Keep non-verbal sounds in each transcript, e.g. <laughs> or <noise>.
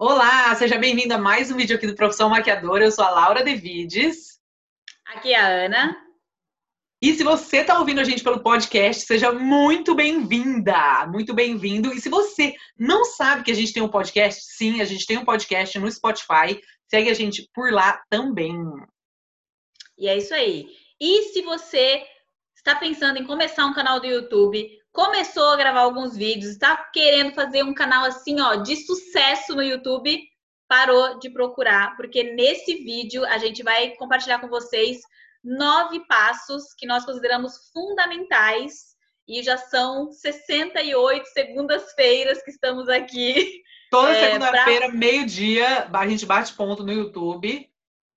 Olá, seja bem-vindo a mais um vídeo aqui do Profissão Maquiadora. Eu sou a Laura Devides. Aqui é a Ana. E se você está ouvindo a gente pelo podcast, seja muito bem-vinda, muito bem-vindo. E se você não sabe que a gente tem um podcast, sim, a gente tem um podcast no Spotify. Segue a gente por lá também. E é isso aí. E se você está pensando em começar um canal do YouTube, começou a gravar alguns vídeos, está querendo fazer um canal assim, ó, de sucesso no YouTube, parou de procurar, porque nesse vídeo a gente vai compartilhar com vocês nove passos que nós consideramos fundamentais e já são 68 segundas-feiras que estamos aqui. <laughs> Toda é, segunda-feira, pra... meio-dia, a gente bate ponto no YouTube.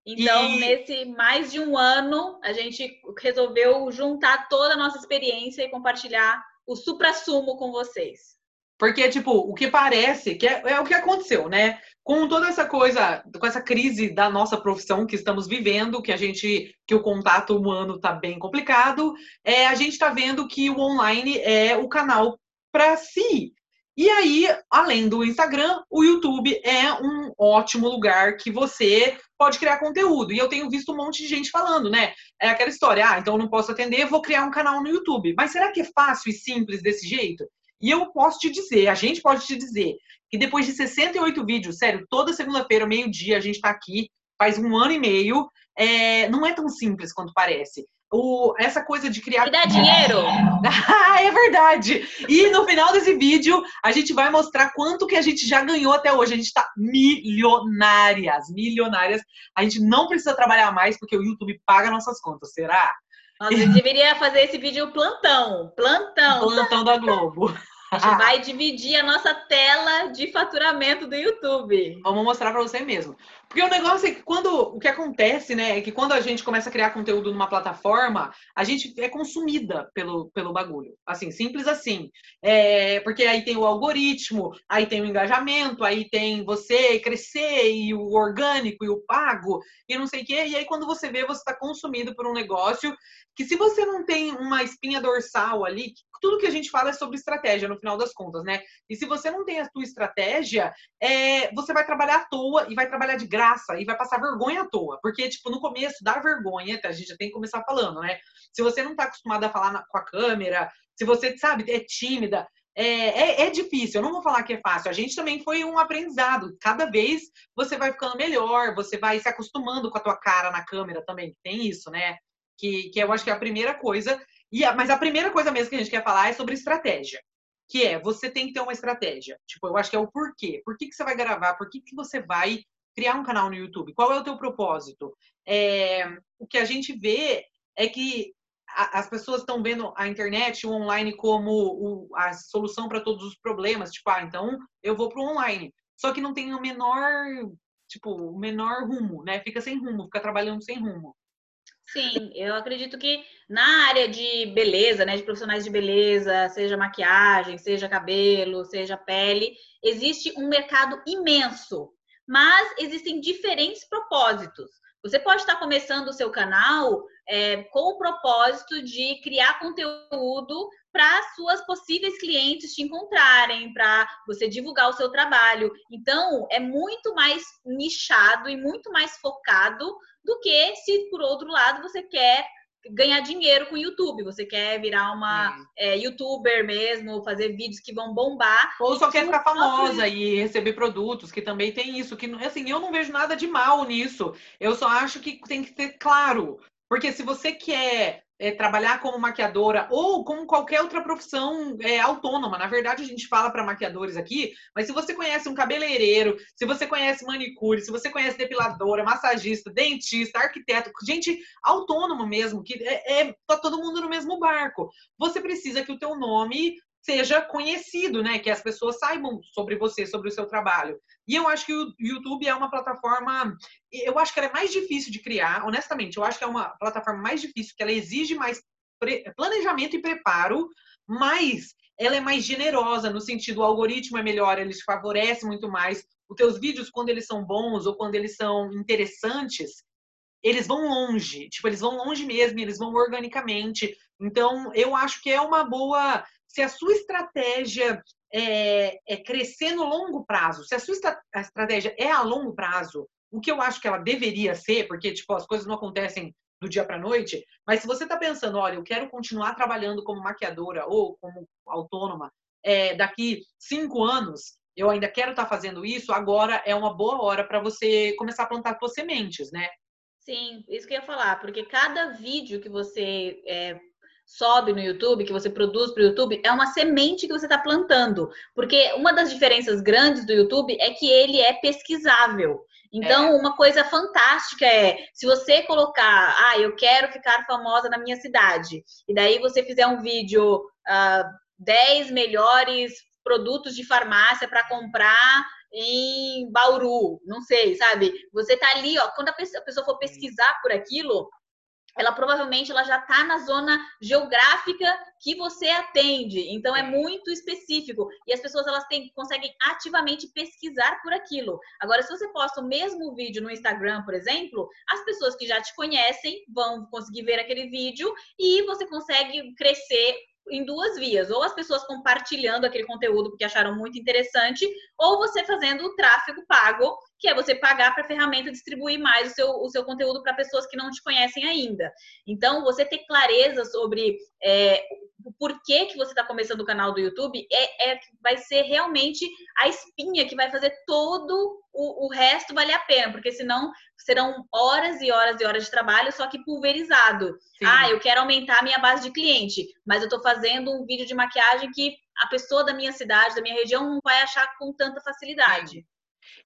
Então, e... nesse mais de um ano, a gente resolveu juntar toda a nossa experiência e compartilhar o supra-sumo com vocês. Porque, tipo, o que parece que é, é, o que aconteceu, né? Com toda essa coisa, com essa crise da nossa profissão que estamos vivendo, que a gente, que o contato humano tá bem complicado, é, a gente tá vendo que o online é o canal para si. E aí, além do Instagram, o YouTube é um ótimo lugar que você pode criar conteúdo. E eu tenho visto um monte de gente falando, né? É aquela história, ah, então eu não posso atender, vou criar um canal no YouTube. Mas será que é fácil e simples desse jeito? E eu posso te dizer, a gente pode te dizer, que depois de 68 vídeos, sério, toda segunda-feira, meio-dia, a gente tá aqui, faz um ano e meio, é, não é tão simples quanto parece. O, essa coisa de criar. E dá dinheiro! <laughs> ah, é verdade! E no final desse vídeo, a gente vai mostrar quanto que a gente já ganhou até hoje. A gente tá milionárias, milionárias. A gente não precisa trabalhar mais porque o YouTube paga nossas contas, será? Nós deveria fazer esse vídeo plantão, plantão. Plantão da Globo. A gente vai dividir a nossa tela de faturamento do YouTube. Vamos mostrar para você mesmo. Porque o negócio é que quando o que acontece, né, é que quando a gente começa a criar conteúdo numa plataforma, a gente é consumida pelo, pelo bagulho. Assim, simples assim. É, porque aí tem o algoritmo, aí tem o engajamento, aí tem você crescer e o orgânico e o pago e não sei o quê. E aí quando você vê, você está consumido por um negócio que se você não tem uma espinha dorsal ali, tudo que a gente fala é sobre estratégia no final das contas, né? E se você não tem a sua estratégia, é, você vai trabalhar à toa e vai trabalhar de graça e vai passar vergonha à toa. Porque, tipo, no começo dá vergonha, a gente já tem que começar falando, né? Se você não tá acostumado a falar na, com a câmera, se você, sabe, é tímida, é, é, é, difícil, eu não vou falar que é fácil. A gente também foi um aprendizado. Cada vez você vai ficando melhor, você vai se acostumando com a tua cara na câmera também. Tem isso, né? Que, que eu acho que é a primeira coisa. E a, mas a primeira coisa mesmo que a gente quer falar é sobre estratégia. Que é, você tem que ter uma estratégia. Tipo, eu acho que é o porquê. Por que, que você vai gravar? Por que, que você vai criar um canal no YouTube? Qual é o teu propósito? É, o que a gente vê é que a, as pessoas estão vendo a internet, o online, como o, a solução para todos os problemas. Tipo, ah, então eu vou para o online. Só que não tem o menor, tipo, o menor rumo, né? Fica sem rumo, fica trabalhando sem rumo. Sim, eu acredito que na área de beleza, né, de profissionais de beleza, seja maquiagem, seja cabelo, seja pele, existe um mercado imenso, mas existem diferentes propósitos. Você pode estar começando o seu canal é, com o propósito de criar conteúdo para suas possíveis clientes te encontrarem, para você divulgar o seu trabalho. Então, é muito mais nichado e muito mais focado do que se, por outro lado, você quer ganhar dinheiro com o YouTube. Você quer virar uma é, youtuber mesmo, fazer vídeos que vão bombar. Ou só quer ficar famosa e receber produtos, que também tem isso. Que assim, eu não vejo nada de mal nisso. Eu só acho que tem que ser claro. Porque se você quer é, trabalhar como maquiadora ou como qualquer outra profissão é, autônoma. Na verdade, a gente fala para maquiadores aqui, mas se você conhece um cabeleireiro, se você conhece manicure, se você conhece depiladora, massagista, dentista, arquiteto, gente autônomo mesmo, que é, é tá todo mundo no mesmo barco. Você precisa que o teu nome seja conhecido, né? Que as pessoas saibam sobre você, sobre o seu trabalho. E eu acho que o YouTube é uma plataforma, eu acho que ela é mais difícil de criar, honestamente, eu acho que é uma plataforma mais difícil, que ela exige mais planejamento e preparo, mas ela é mais generosa no sentido o algoritmo é melhor, ele te favorece muito mais. Os teus vídeos, quando eles são bons ou quando eles são interessantes, eles vão longe, tipo, eles vão longe mesmo, eles vão organicamente. Então, eu acho que é uma boa se a sua estratégia é, é, crescer no longo prazo. Se a sua estratégia é a longo prazo, o que eu acho que ela deveria ser, porque tipo as coisas não acontecem do dia para noite, mas se você está pensando, olha, eu quero continuar trabalhando como maquiadora ou como autônoma é, daqui cinco anos, eu ainda quero estar tá fazendo isso, agora é uma boa hora para você começar a plantar suas sementes, né? Sim, isso que eu ia falar, porque cada vídeo que você é, sobe no YouTube, que você produz para o YouTube, é uma semente que você está plantando. Porque uma das diferenças grandes do YouTube é que ele é pesquisável. Então, é. uma coisa fantástica é se você colocar, ah, eu quero ficar famosa na minha cidade, e daí você fizer um vídeo, uh, 10 melhores produtos de farmácia para comprar em Bauru, não sei, sabe? Você tá ali, ó, quando a pessoa, a pessoa for pesquisar por aquilo, ela provavelmente ela já está na zona geográfica que você atende. Então é muito específico e as pessoas elas têm, conseguem ativamente pesquisar por aquilo. Agora, se você posta o mesmo vídeo no Instagram, por exemplo, as pessoas que já te conhecem vão conseguir ver aquele vídeo e você consegue crescer em duas vias, ou as pessoas compartilhando aquele conteúdo porque acharam muito interessante, ou você fazendo o tráfego pago, que é você pagar para a ferramenta distribuir mais o seu, o seu conteúdo para pessoas que não te conhecem ainda. Então, você ter clareza sobre é, porquê que você está começando o canal do YouTube é, é, vai ser realmente a espinha que vai fazer todo o, o resto valer a pena, porque senão serão horas e horas e horas de trabalho, só que pulverizado. Sim. Ah, eu quero aumentar a minha base de cliente, mas eu estou fazendo um vídeo de maquiagem que a pessoa da minha cidade, da minha região, não vai achar com tanta facilidade.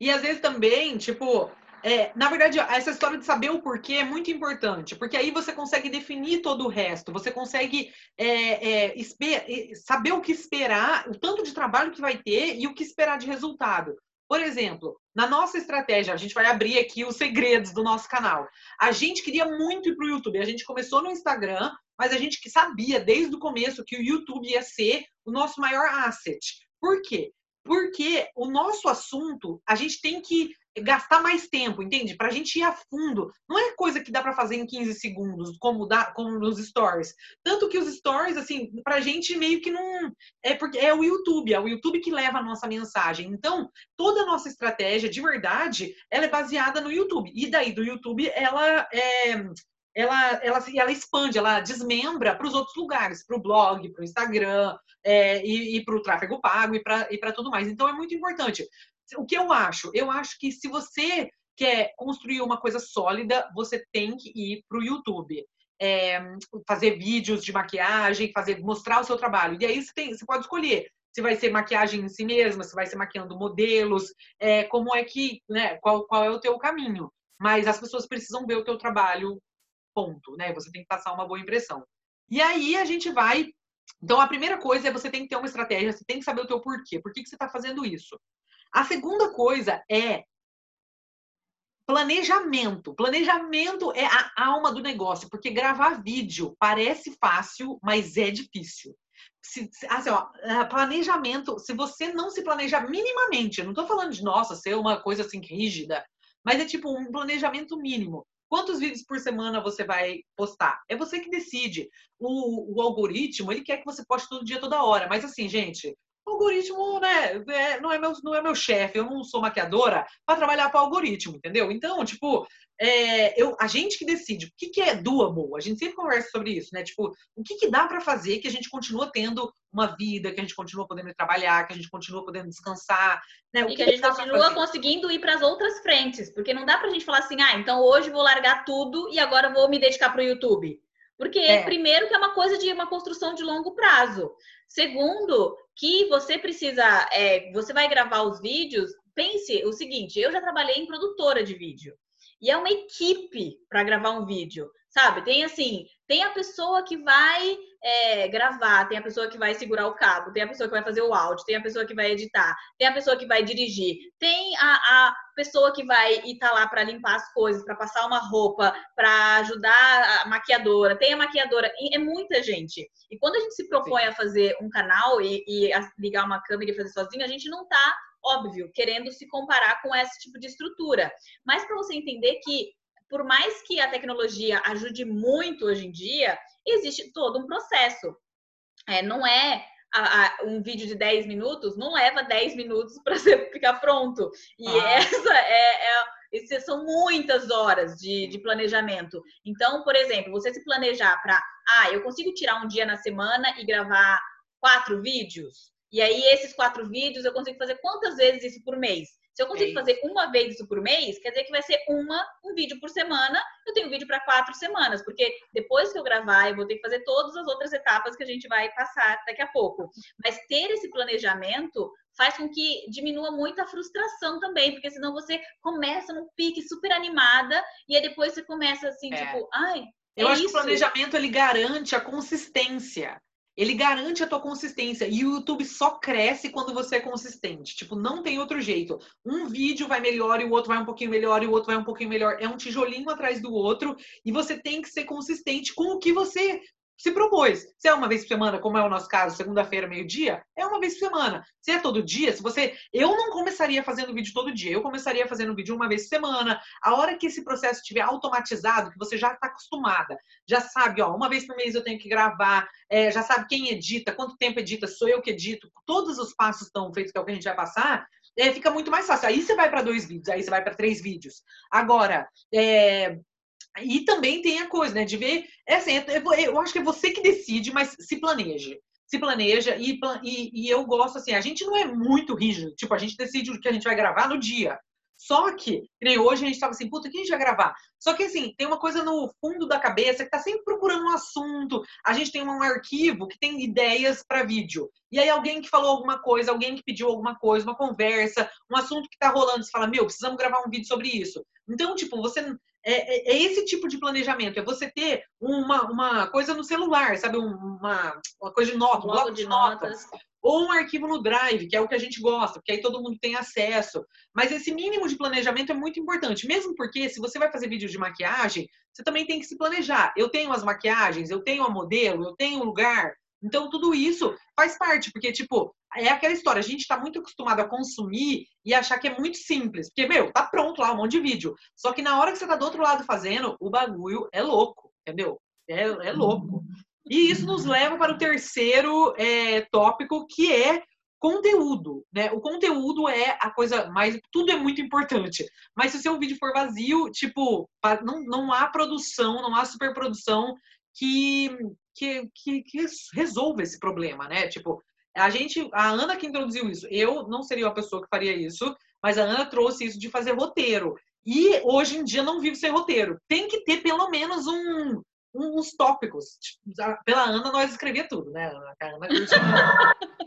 E às vezes também, tipo, é, na verdade, essa história de saber o porquê é muito importante, porque aí você consegue definir todo o resto, você consegue é, é, saber o que esperar, o tanto de trabalho que vai ter e o que esperar de resultado. Por exemplo, na nossa estratégia, a gente vai abrir aqui os segredos do nosso canal. A gente queria muito ir para o YouTube. A gente começou no Instagram, mas a gente sabia desde o começo que o YouTube ia ser o nosso maior asset. Por quê? Porque o nosso assunto, a gente tem que gastar mais tempo, entende? Para a gente ir a fundo. Não é coisa que dá para fazer em 15 segundos, como dá, como nos stories. Tanto que os stories, assim, para a gente meio que não é porque é o YouTube, é o YouTube que leva a nossa mensagem. Então, toda a nossa estratégia, de verdade, ela é baseada no YouTube. E daí do YouTube, ela é ela, ela, ela expande, ela desmembra para os outros lugares, para o blog, para o Instagram, é, e, e para o tráfego pago e para tudo mais. Então é muito importante. O que eu acho? Eu acho que se você quer construir uma coisa sólida, você tem que ir para o YouTube. É, fazer vídeos de maquiagem, fazer, mostrar o seu trabalho. E aí você, tem, você pode escolher se vai ser maquiagem em si mesma, se vai ser maquiando modelos, é, como é que, né, qual, qual é o teu caminho. Mas as pessoas precisam ver o teu trabalho, ponto, né? Você tem que passar uma boa impressão. E aí a gente vai. Então a primeira coisa é você tem que ter uma estratégia, você tem que saber o teu porquê. Por que, que você está fazendo isso? A segunda coisa é planejamento. Planejamento é a alma do negócio, porque gravar vídeo parece fácil, mas é difícil. Se, assim, ó, planejamento, se você não se planejar minimamente, não estou falando de, nossa, ser uma coisa assim rígida, mas é tipo um planejamento mínimo. Quantos vídeos por semana você vai postar? É você que decide. O, o algoritmo, ele quer que você poste todo dia, toda hora. Mas assim, gente, algoritmo né, é, não é meu, não é meu chefe, eu não sou maquiadora para trabalhar para o algoritmo, entendeu? Então, tipo, é, eu, a gente que decide o que, que é doable, a gente sempre conversa sobre isso, né? Tipo, o que, que dá para fazer que a gente continua tendo uma vida, que a gente continua podendo trabalhar, que a gente continua podendo descansar, né? O e que, que a gente continua conseguindo ir para as outras frentes, porque não dá para a gente falar assim, ah, então hoje vou largar tudo e agora vou me dedicar para o YouTube. Porque, é. primeiro, que é uma coisa de uma construção de longo prazo. Segundo, que você precisa, é, você vai gravar os vídeos, pense o seguinte, eu já trabalhei em produtora de vídeo. E é uma equipe para gravar um vídeo, sabe? Tem assim, tem a pessoa que vai é, gravar, tem a pessoa que vai segurar o cabo, tem a pessoa que vai fazer o áudio, tem a pessoa que vai editar, tem a pessoa que vai dirigir, tem a, a pessoa que vai estar tá lá para limpar as coisas, para passar uma roupa, para ajudar a maquiadora, tem a maquiadora, é muita gente. E quando a gente se propõe Sim. a fazer um canal e, e ligar uma câmera e fazer sozinho, a gente não está óbvio, querendo se comparar com esse tipo de estrutura. Mas para você entender que por mais que a tecnologia ajude muito hoje em dia, existe todo um processo. É, não é a, a, um vídeo de 10 minutos não leva 10 minutos <laughs> para ficar pronto. E ah. essa é, é, são muitas horas de, de, planejamento. Então, por exemplo, você se planejar para, ah, eu consigo tirar um dia na semana e gravar quatro vídeos? E aí, esses quatro vídeos, eu consigo fazer quantas vezes isso por mês? Se eu consigo é fazer uma vez isso por mês, quer dizer que vai ser uma, um vídeo por semana. Eu tenho vídeo para quatro semanas, porque depois que eu gravar, eu vou ter que fazer todas as outras etapas que a gente vai passar daqui a pouco. Mas ter esse planejamento faz com que diminua muito a frustração também, porque senão você começa num pique super animada e aí depois você começa assim, é. tipo, ai. Eu é acho isso. que o planejamento ele garante a consistência. Ele garante a tua consistência. E o YouTube só cresce quando você é consistente. Tipo, não tem outro jeito. Um vídeo vai melhor e o outro vai um pouquinho melhor e o outro vai um pouquinho melhor. É um tijolinho atrás do outro. E você tem que ser consistente com o que você se propôs. Se é uma vez por semana, como é o nosso caso, segunda-feira, meio-dia, é uma vez por semana. Se é todo dia, se você. Eu não começaria fazendo vídeo todo dia, eu começaria fazendo vídeo uma vez por semana. A hora que esse processo estiver automatizado, que você já está acostumada, já sabe, ó, uma vez por mês eu tenho que gravar, é, já sabe quem edita, quanto tempo edita, sou eu que edito, todos os passos estão feitos, que é o que a gente vai passar. É, fica muito mais fácil. Aí você vai para dois vídeos, aí você vai para três vídeos. Agora, é, e também tem a coisa, né, de ver, é assim, é, é, eu acho que é você que decide, mas se planeje. Se planeja e, e, e eu gosto assim, a gente não é muito rígido, tipo, a gente decide o que a gente vai gravar no dia. Só que, nem hoje a gente tava assim, puta, o que a gente vai gravar? Só que assim, tem uma coisa no fundo da cabeça que tá sempre procurando um assunto. A gente tem um arquivo que tem ideias para vídeo. E aí alguém que falou alguma coisa, alguém que pediu alguma coisa, uma conversa, um assunto que tá rolando, você fala, meu, precisamos gravar um vídeo sobre isso. Então, tipo, você é, é, é, esse tipo de planejamento, é você ter uma, uma coisa no celular, sabe? Uma, uma coisa de nota, um bloco de notas. notas. Ou um arquivo no Drive, que é o que a gente gosta, porque aí todo mundo tem acesso. Mas esse mínimo de planejamento é muito importante, mesmo porque se você vai fazer vídeo de maquiagem, você também tem que se planejar. Eu tenho as maquiagens, eu tenho a modelo, eu tenho o lugar. Então, tudo isso faz parte, porque, tipo, é aquela história, a gente está muito acostumado a consumir e achar que é muito simples. Porque, meu, tá pronto lá um monte de vídeo. Só que na hora que você tá do outro lado fazendo, o bagulho é louco, entendeu? É, é louco. E isso nos leva para o terceiro é, tópico, que é conteúdo, né? O conteúdo é a coisa mais. Tudo é muito importante. Mas se o seu vídeo for vazio, tipo, não, não há produção, não há superprodução que, que, que, que resolva esse problema, né? Tipo, a gente, a Ana que introduziu isso. Eu não seria uma pessoa que faria isso, mas a Ana trouxe isso de fazer roteiro. E hoje em dia não vivo sem roteiro. Tem que ter pelo menos um, uns tópicos. Tipo, pela Ana nós escrevia tudo, né? A Ana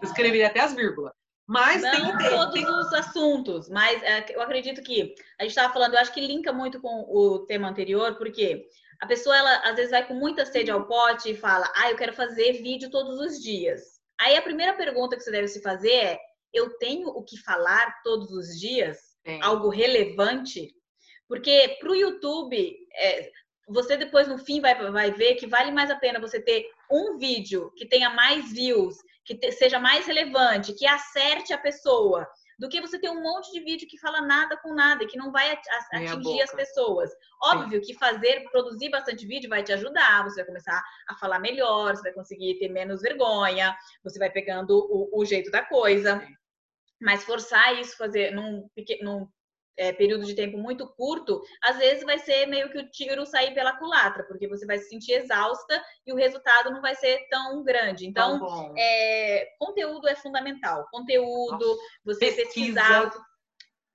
escrevia até as vírgulas. Mas não tem que ter. todos tem... os assuntos, mas é, eu acredito que a gente estava falando, eu acho que linka muito com o tema anterior, porque a pessoa ela às vezes vai com muita sede ao pote e fala: "Ah, eu quero fazer vídeo todos os dias". Aí a primeira pergunta que você deve se fazer é: eu tenho o que falar todos os dias? Sim. Algo relevante? Porque para o YouTube, é, você depois no fim vai, vai ver que vale mais a pena você ter um vídeo que tenha mais views, que te, seja mais relevante, que acerte a pessoa, do que você ter um monte de vídeo que fala nada com nada e que não vai atingir as pessoas. Óbvio Sim. que fazer, produzir bastante vídeo vai te ajudar, você vai começar a falar melhor, você vai conseguir ter menos vergonha, você vai pegando o, o jeito da coisa. Sim. Mas forçar isso, fazer num, num é, período de tempo muito curto, às vezes vai ser meio que o tiro sair pela culatra, porque você vai se sentir exausta e o resultado não vai ser tão grande. Então, é, conteúdo é fundamental. Conteúdo, Nossa, você pesquisa. pesquisar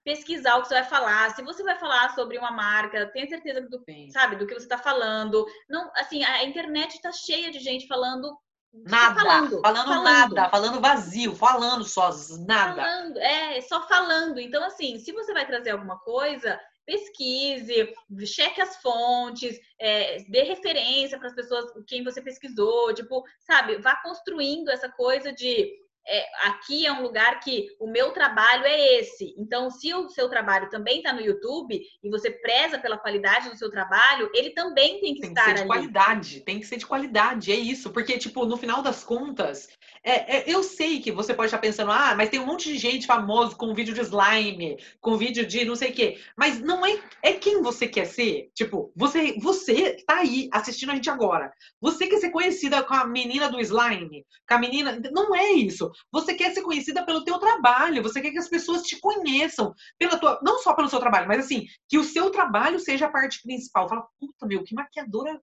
pesquisar o que você vai falar. Se você vai falar sobre uma marca, tenha certeza do, sabe, do que você está falando. Não, assim, a internet está cheia de gente falando Nada, falando, falando, falando, nada, falando vazio, falando só, nada. Falando, é, só falando. Então, assim, se você vai trazer alguma coisa, pesquise, cheque as fontes, é, dê referência para as pessoas, quem você pesquisou, tipo, sabe, vá construindo essa coisa de é, aqui é um lugar que o meu trabalho é esse. Então, se o seu trabalho também está no YouTube e você preza pela qualidade do seu trabalho, ele também tem que tem estar que ser de ali. qualidade, tem que ser de qualidade, é isso. Porque, tipo, no final das contas, é, é, eu sei que você pode estar pensando, ah, mas tem um monte de gente famoso com vídeo de slime, com vídeo de não sei o quê. Mas não é, é quem você quer ser. Tipo, você, você tá aí assistindo a gente agora. Você quer ser conhecida com a menina do slime, com a menina. Não é isso. Você quer ser conhecida pelo teu trabalho. Você quer que as pessoas te conheçam pela tua, não só pelo seu trabalho, mas assim que o seu trabalho seja a parte principal. Fala, puta meu, que maquiadora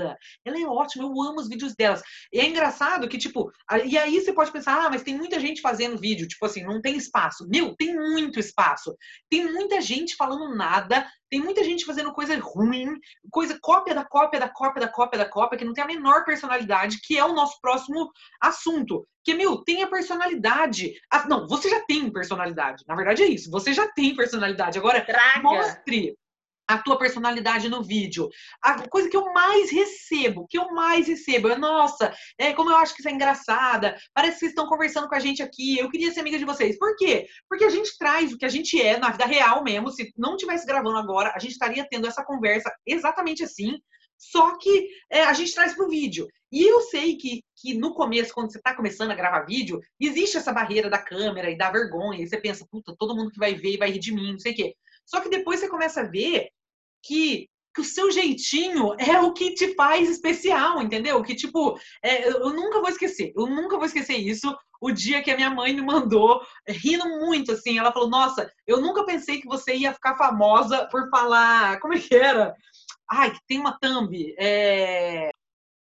ela é ótima, eu amo os vídeos delas. E é engraçado que, tipo, e aí você pode pensar, ah, mas tem muita gente fazendo vídeo, tipo assim, não tem espaço. Meu, tem muito espaço. Tem muita gente falando nada, tem muita gente fazendo coisa ruim, coisa cópia da cópia da cópia da cópia da cópia, que não tem a menor personalidade, que é o nosso próximo assunto. Que, meu, tem a personalidade. Ah, não, você já tem personalidade. Na verdade é isso, você já tem personalidade. Agora, Traga. mostre a tua personalidade no vídeo. A coisa que eu mais recebo, que eu mais recebo, é, nossa, é, como eu acho que isso é engraçada, parece que vocês estão conversando com a gente aqui, eu queria ser amiga de vocês. Por quê? Porque a gente traz o que a gente é na vida real mesmo, se não tivesse gravando agora, a gente estaria tendo essa conversa exatamente assim, só que é, a gente traz para o vídeo. E eu sei que, que no começo, quando você está começando a gravar vídeo, existe essa barreira da câmera e da vergonha, e você pensa, puta, todo mundo que vai ver vai rir de mim, não sei o quê. Só que depois você começa a ver que, que o seu jeitinho é o que te faz especial, entendeu? Que, tipo, é, eu nunca vou esquecer, eu nunca vou esquecer isso. O dia que a minha mãe me mandou, rindo muito, assim, ela falou: Nossa, eu nunca pensei que você ia ficar famosa por falar. Como é que era? Ai, tem uma thumb. É...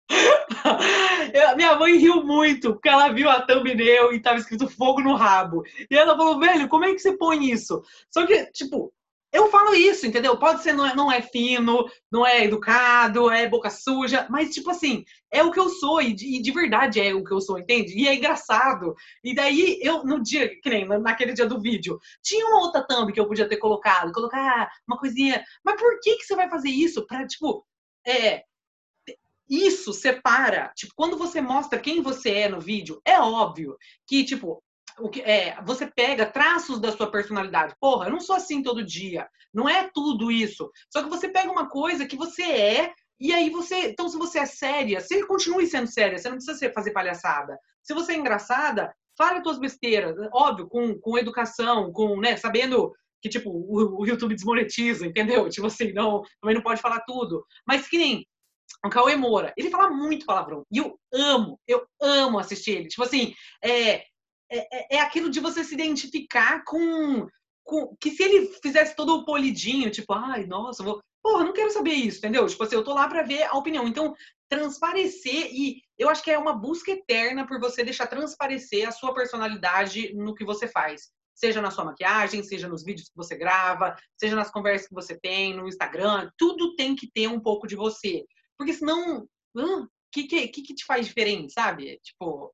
<laughs> minha mãe riu muito, porque ela viu a thumbnail e tava escrito fogo no rabo. E ela falou, velho, como é que você põe isso? Só que, tipo, eu falo isso, entendeu? Pode ser, não é, não é fino, não é educado, é boca suja, mas, tipo assim, é o que eu sou, e de, e de, verdade é o que eu sou, entende? E é engraçado. E daí, eu, no dia, que nem naquele dia do vídeo, tinha uma outra thumb que eu podia ter colocado, colocar uma coisinha. Mas por que, que você vai fazer isso? Pra, tipo, é. Isso separa, tipo, quando você mostra quem você é no vídeo, é óbvio que, tipo, o que é, você pega traços da sua personalidade. Porra, eu não sou assim todo dia. Não é tudo isso. Só que você pega uma coisa que você é e aí você, então se você é séria, você continue sendo séria, você não precisa fazer palhaçada. Se você é engraçada, fale as tuas besteiras, óbvio, com, com educação, com, né, sabendo que tipo o, o YouTube desmonetiza, entendeu? Tipo assim, não, também não pode falar tudo. Mas que nem o Cauê Moura, ele fala muito palavrão. E eu amo, eu amo assistir ele. Tipo assim, é, é, é, é aquilo de você se identificar com, com. Que se ele fizesse todo o polidinho, tipo, ai, nossa, vou. Porra, não quero saber isso, entendeu? Tipo assim, eu tô lá pra ver a opinião. Então, transparecer, e eu acho que é uma busca eterna por você deixar transparecer a sua personalidade no que você faz. Seja na sua maquiagem, seja nos vídeos que você grava, seja nas conversas que você tem, no Instagram, tudo tem que ter um pouco de você. Porque senão, o que, que, que te faz diferente, sabe? Tipo,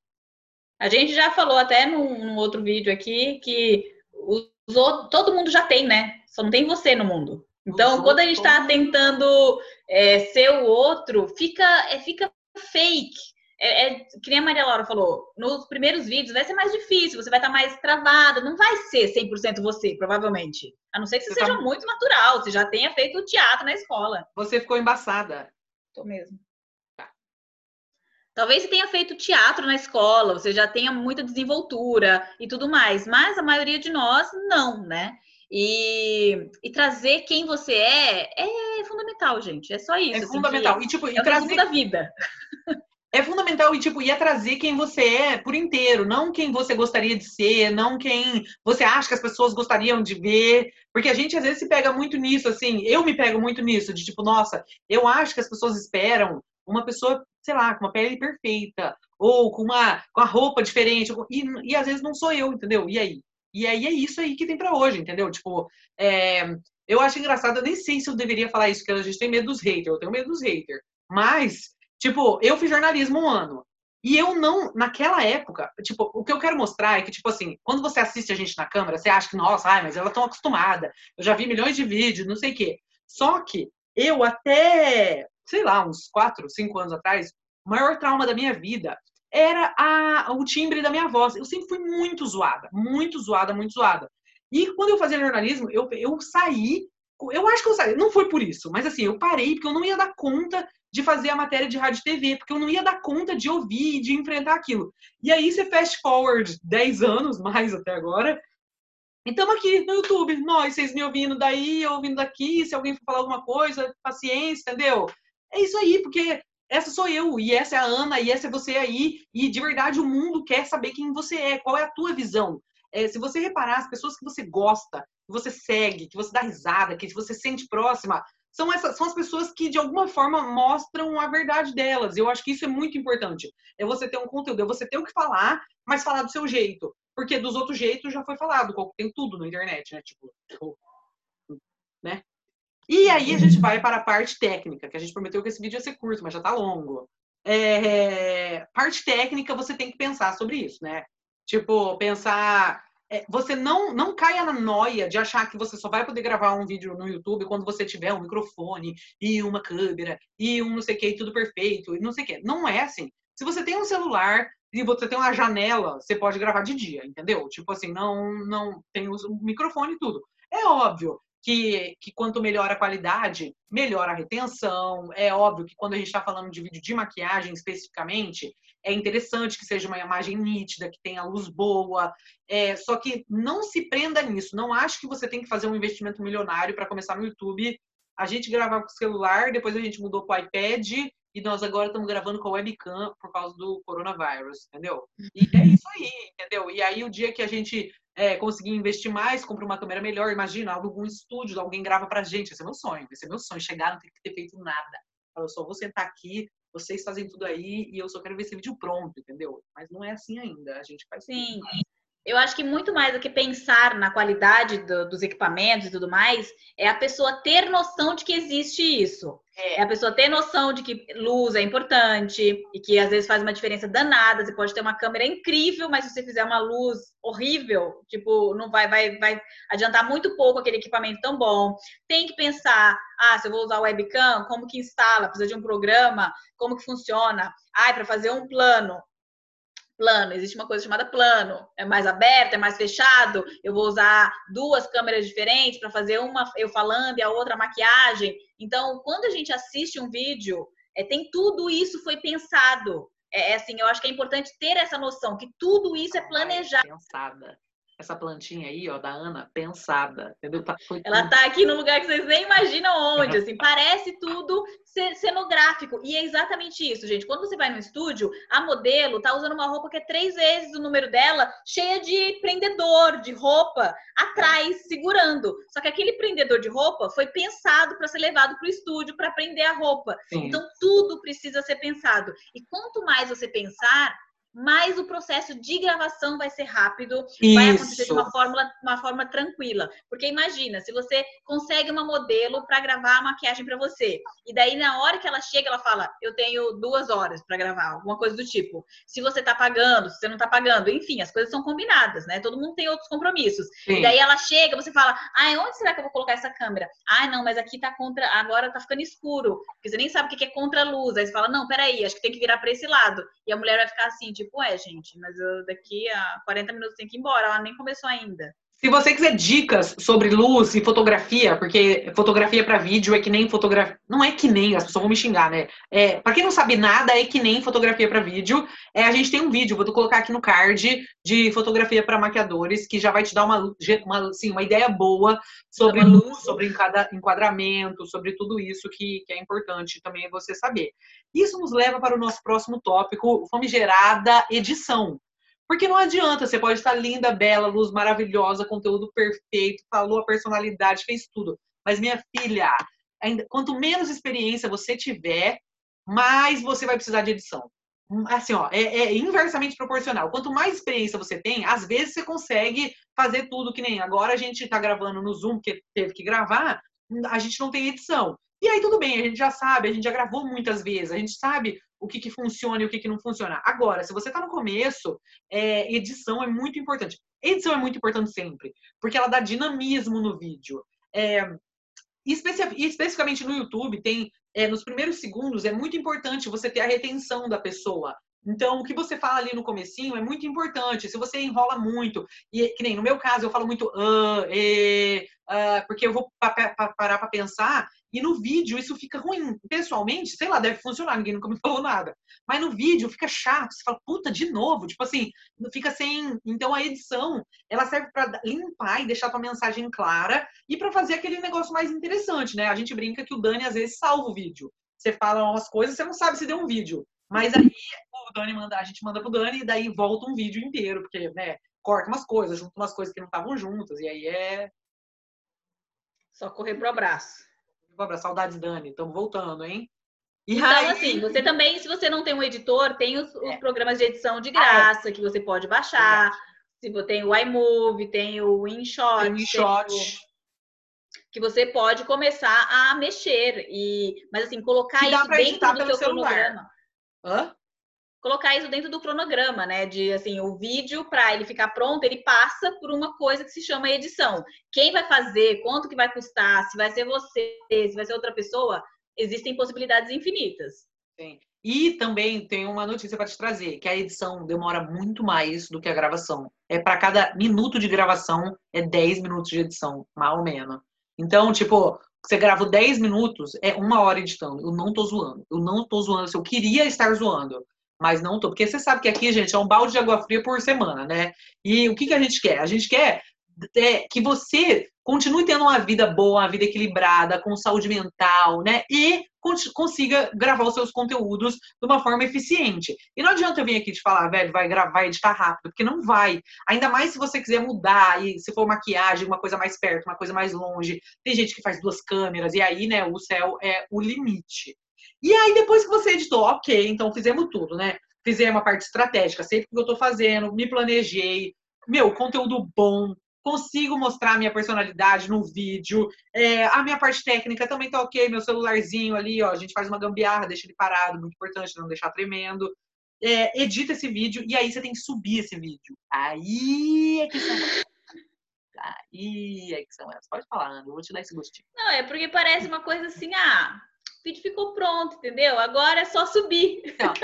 a gente já falou até num, num outro vídeo aqui que os, todo mundo já tem, né? Só não tem você no mundo. Então, quando a gente está tentando é, ser o outro, fica, é, fica fake. É, é, que nem a Maria Laura falou, nos primeiros vídeos vai ser mais difícil, você vai estar tá mais travada, não vai ser 100% você, provavelmente. A não ser que você, você seja tá... muito natural, você já tenha feito teatro na escola. Você ficou embaçada. Tô mesmo. Talvez você tenha feito teatro na escola, você já tenha muita desenvoltura e tudo mais, mas a maioria de nós não, né? E, e trazer quem você é é fundamental, gente. É só isso. É assim, fundamental. E, tipo, e é trazer da vida. É fundamental e tipo, ia trazer quem você é por inteiro, não quem você gostaria de ser, não quem você acha que as pessoas gostariam de ver, porque a gente às vezes se pega muito nisso, assim, eu me pego muito nisso, de tipo, nossa, eu acho que as pessoas esperam uma pessoa, sei lá, com uma pele perfeita, ou com uma com a roupa diferente, e, e às vezes não sou eu, entendeu? E aí? E aí é isso aí que tem para hoje, entendeu? Tipo, é, eu acho engraçado, eu nem sei se eu deveria falar isso, porque a gente tem medo dos haters, eu tenho medo dos haters. Mas, tipo, eu fiz jornalismo um ano. E eu não, naquela época, tipo, o que eu quero mostrar é que, tipo assim, quando você assiste a gente na câmera, você acha que, nossa, ai, mas ela tão acostumada, eu já vi milhões de vídeos, não sei o quê. Só que eu até sei lá, uns 4, 5 anos atrás, o maior trauma da minha vida era a, o timbre da minha voz. Eu sempre fui muito zoada, muito zoada, muito zoada. E quando eu fazia jornalismo, eu, eu saí, eu acho que eu saí, não foi por isso, mas assim, eu parei porque eu não ia dar conta de fazer a matéria de rádio e TV, porque eu não ia dar conta de ouvir e de enfrentar aquilo. E aí você fast forward 10 anos, mais até agora, e estamos aqui no YouTube, nós, vocês me ouvindo daí, ouvindo daqui, se alguém for falar alguma coisa, paciência, entendeu? É isso aí, porque essa sou eu, e essa é a Ana, e essa é você aí, e de verdade o mundo quer saber quem você é, qual é a tua visão. É, se você reparar, as pessoas que você gosta, que você segue, que você dá risada, que você sente próxima, são, essas, são as pessoas que de alguma forma mostram a verdade delas. Eu acho que isso é muito importante. É você ter um conteúdo, é você ter o que falar, mas falar do seu jeito. Porque dos outros jeitos já foi falado, tem tudo na internet, né? Tipo? E aí a gente vai para a parte técnica, que a gente prometeu que esse vídeo ia ser curto, mas já tá longo. É, parte técnica, você tem que pensar sobre isso, né? Tipo, pensar. É, você não, não caia na noia de achar que você só vai poder gravar um vídeo no YouTube quando você tiver um microfone e uma câmera e um não sei o que, tudo perfeito e não sei o que. Não é assim. Se você tem um celular e você tem uma janela, você pode gravar de dia, entendeu? Tipo assim, não, não tem o microfone e tudo. É óbvio que, que quanto melhor a qualidade, melhor a retenção. É óbvio que quando a gente está falando de vídeo de maquiagem especificamente, é interessante que seja uma imagem nítida, que tenha luz boa. É, só que não se prenda nisso. Não acho que você tem que fazer um investimento milionário para começar no YouTube. A gente gravava com o celular, depois a gente mudou para o iPad e nós agora estamos gravando com a webcam por causa do coronavírus, entendeu? E é isso aí, entendeu? E aí o dia que a gente é, conseguir investir mais, comprar uma câmera melhor. Imagina, algum estúdio, alguém grava pra gente. Esse é meu sonho, esse é meu sonho. Chegar, não ter que ter feito nada. Eu só vou sentar aqui, vocês fazem tudo aí e eu só quero ver esse vídeo pronto, entendeu? Mas não é assim ainda. A gente faz Sim. Tudo. Eu acho que muito mais do que pensar na qualidade do, dos equipamentos e tudo mais, é a pessoa ter noção de que existe isso. É. é. a pessoa ter noção de que luz é importante e que às vezes faz uma diferença danada. Você pode ter uma câmera incrível, mas se você fizer uma luz horrível, tipo, não vai, vai, vai adiantar muito pouco aquele equipamento tão bom. Tem que pensar, ah, se eu vou usar o webcam, como que instala? Precisa de um programa? Como que funciona? Ah, para fazer um plano, plano, existe uma coisa chamada plano, é mais aberto, é mais fechado, eu vou usar duas câmeras diferentes para fazer uma eu falando e a outra maquiagem. Então, quando a gente assiste um vídeo, é, tem tudo isso foi pensado. É, é assim, eu acho que é importante ter essa noção que tudo isso é planejado. Pensada essa plantinha aí, ó, da Ana, pensada, entendeu? Tá, Ela tá aqui no lugar que vocês nem imaginam onde, assim, parece tudo cenográfico. E é exatamente isso, gente. Quando você vai no estúdio, a modelo tá usando uma roupa que é três vezes o número dela, cheia de prendedor, de roupa, atrás, segurando. Só que aquele prendedor de roupa foi pensado para ser levado para o estúdio para prender a roupa. Sim. Então, tudo precisa ser pensado. E quanto mais você pensar, mais o processo de gravação vai ser rápido, Isso. vai acontecer de uma forma, uma forma tranquila. Porque imagina, se você consegue uma modelo para gravar a maquiagem para você, e daí na hora que ela chega, ela fala: Eu tenho duas horas para gravar, alguma coisa do tipo. Se você tá pagando, se você não tá pagando, enfim, as coisas são combinadas, né? Todo mundo tem outros compromissos. Sim. E daí ela chega, você fala: Ai, onde será que eu vou colocar essa câmera? Ai, não, mas aqui tá contra, agora tá ficando escuro, porque você nem sabe o que é contra luz. Aí você fala: Não, peraí, acho que tem que virar para esse lado. E a mulher vai ficar assim, tipo, tipo, é, gente, mas eu daqui a 40 minutos tenho que ir embora, ela nem começou ainda. Se você quiser dicas sobre luz e fotografia, porque fotografia para vídeo é que nem fotografia. Não é que nem, as pessoas vão me xingar, né? É, para quem não sabe nada, é que nem fotografia para vídeo. É, a gente tem um vídeo, vou colocar aqui no card, de fotografia para maquiadores, que já vai te dar uma, uma, assim, uma ideia boa sobre luz, sobre enquadramento, sobre tudo isso que, que é importante também você saber. Isso nos leva para o nosso próximo tópico, famigerada edição. Porque não adianta, você pode estar linda, bela, luz maravilhosa, conteúdo perfeito, falou a personalidade, fez tudo. Mas minha filha, ainda, quanto menos experiência você tiver, mais você vai precisar de edição. Assim, ó, é, é, inversamente proporcional. Quanto mais experiência você tem, às vezes você consegue fazer tudo que nem agora a gente está gravando no Zoom, que teve que gravar, a gente não tem edição. E aí tudo bem, a gente já sabe, a gente já gravou muitas vezes, a gente sabe o que, que funciona e o que, que não funciona. Agora, se você está no começo, é, edição é muito importante. Edição é muito importante sempre, porque ela dá dinamismo no vídeo. É, especificamente no YouTube, tem é, nos primeiros segundos é muito importante você ter a retenção da pessoa. Então, o que você fala ali no comecinho é muito importante. Se você enrola muito, e que nem no meu caso, eu falo muito uh, e, uh, porque eu vou pa pa parar para pensar, e no vídeo isso fica ruim. Pessoalmente, sei lá, deve funcionar, ninguém nunca me <laughs> falou nada. Mas no vídeo fica chato, você fala, puta, de novo. Tipo assim, fica sem. Então a edição, ela serve para limpar e deixar tua mensagem clara e para fazer aquele negócio mais interessante, né? A gente brinca que o Dani às vezes salva o vídeo. Você fala umas coisas, você não sabe se deu um vídeo. Mas aí o Dani manda, a gente manda pro Dani e daí volta um vídeo inteiro, porque, né, corta umas coisas, junta umas coisas que não estavam juntas, e aí é. Só correr pro abraço. Pro abraço, saudades, Dani. Estamos voltando, hein? E então, aí... assim, você também, se você não tem um editor, tem os, os é. programas de edição de graça ah, é. que você pode baixar. Se você tem o iMovie, tem o InShot. Tem o InShot. Que você pode começar a mexer. E, mas assim, colocar que isso dentro do seu celular. cronograma. Hã? Colocar isso dentro do cronograma, né? De assim, o vídeo, para ele ficar pronto, ele passa por uma coisa que se chama edição. Quem vai fazer, quanto que vai custar, se vai ser você, se vai ser outra pessoa, existem possibilidades infinitas. Sim. E também tem uma notícia para te trazer, que a edição demora muito mais do que a gravação. É para cada minuto de gravação é 10 minutos de edição, mal ou menos. Então, tipo, você grava 10 minutos, é uma hora editando. Eu não tô zoando. Eu não tô zoando. Eu queria estar zoando, mas não tô. Porque você sabe que aqui, gente, é um balde de água fria por semana, né? E o que, que a gente quer? A gente quer é, que você continue tendo uma vida boa, uma vida equilibrada, com saúde mental, né? E consiga gravar os seus conteúdos de uma forma eficiente. E não adianta eu vir aqui te falar, velho, vai gravar, vai editar rápido, porque não vai. Ainda mais se você quiser mudar e se for maquiagem, uma coisa mais perto, uma coisa mais longe. Tem gente que faz duas câmeras e aí, né, o céu é o limite. E aí depois que você editou, OK, então fizemos tudo, né? Fizemos a parte estratégica, sei o que eu tô fazendo, me planejei, meu, conteúdo bom, consigo mostrar a minha personalidade no vídeo. É, a minha parte técnica também tá ok, meu celularzinho ali, ó, a gente faz uma gambiarra, deixa ele parado, muito importante, não deixar tremendo. É, edita esse vídeo e aí você tem que subir esse vídeo. Aí é que são. Aí é que são elas. Pode falar, Ana, eu vou te dar esse gostinho. Não, é porque parece uma coisa assim, ah, o vídeo ficou pronto, entendeu? Agora é só subir. <laughs> Não.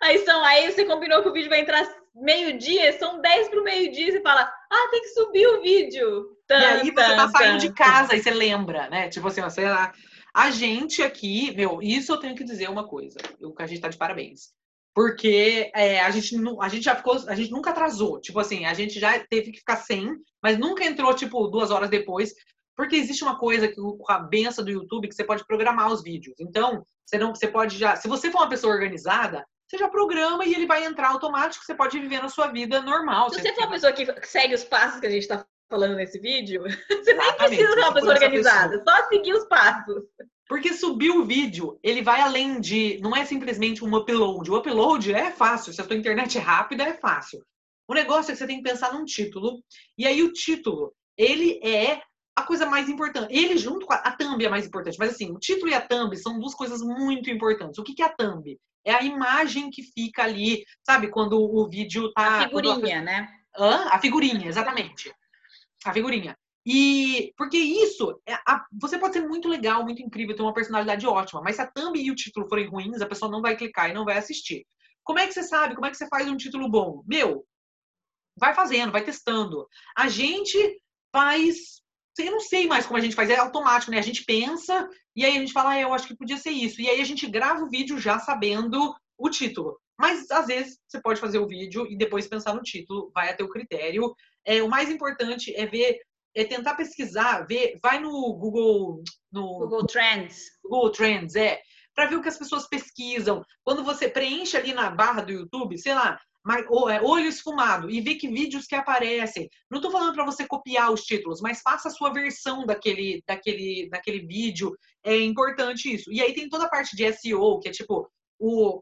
aí são, aí você combinou que o vídeo vai entrar meio-dia, são 10 para o meio-dia, e você fala, ah, tem que subir o vídeo. Tan, e aí você tá saindo de casa e você lembra, né? Tipo assim, sei lá. A gente aqui, meu, isso eu tenho que dizer uma coisa. O que a gente tá de parabéns. Porque é, a, gente, a gente já ficou, a gente nunca atrasou. Tipo assim, a gente já teve que ficar sem, mas nunca entrou, tipo, duas horas depois. Porque existe uma coisa que com a benção do YouTube que você pode programar os vídeos. Então, você não, você pode já. Se você for uma pessoa organizada, você já programa e ele vai entrar automático, você pode viver na sua vida normal. Se você for uma pessoa que segue os passos que a gente está falando nesse vídeo, <laughs> você nem precisa ser uma pessoa organizada, pessoa. só seguir os passos. Porque subir o vídeo, ele vai além de. Não é simplesmente um upload. O upload é fácil. Se a sua internet é rápida, é fácil. O negócio é que você tem que pensar num título. E aí, o título, ele é a coisa mais importante. Ele, junto com a, a thumb, é mais importante. Mas, assim, o título e a thumb são duas coisas muito importantes. O que, que é a thumb? é a imagem que fica ali, sabe? Quando o vídeo tá. A figurinha, a... né? Hã? A figurinha, exatamente. A figurinha. E porque isso, é a, você pode ser muito legal, muito incrível, ter uma personalidade ótima, mas se a thumb e o título forem ruins, a pessoa não vai clicar e não vai assistir. Como é que você sabe? Como é que você faz um título bom? Meu, vai fazendo, vai testando. A gente faz eu não sei mais como a gente faz, é automático, né? A gente pensa e aí a gente fala, ah, eu acho que podia ser isso. E aí a gente grava o vídeo já sabendo o título. Mas às vezes você pode fazer o vídeo e depois pensar no título, vai a teu critério. É, o mais importante é ver, é tentar pesquisar, ver, vai no Google, no Google Trends. Google Trends, é, para ver o que as pessoas pesquisam. Quando você preenche ali na barra do YouTube, sei lá, é, olho esfumado e ver que vídeos que aparecem. Não estou falando para você copiar os títulos, mas faça a sua versão daquele, daquele, daquele vídeo. É importante isso. E aí tem toda a parte de SEO, que é tipo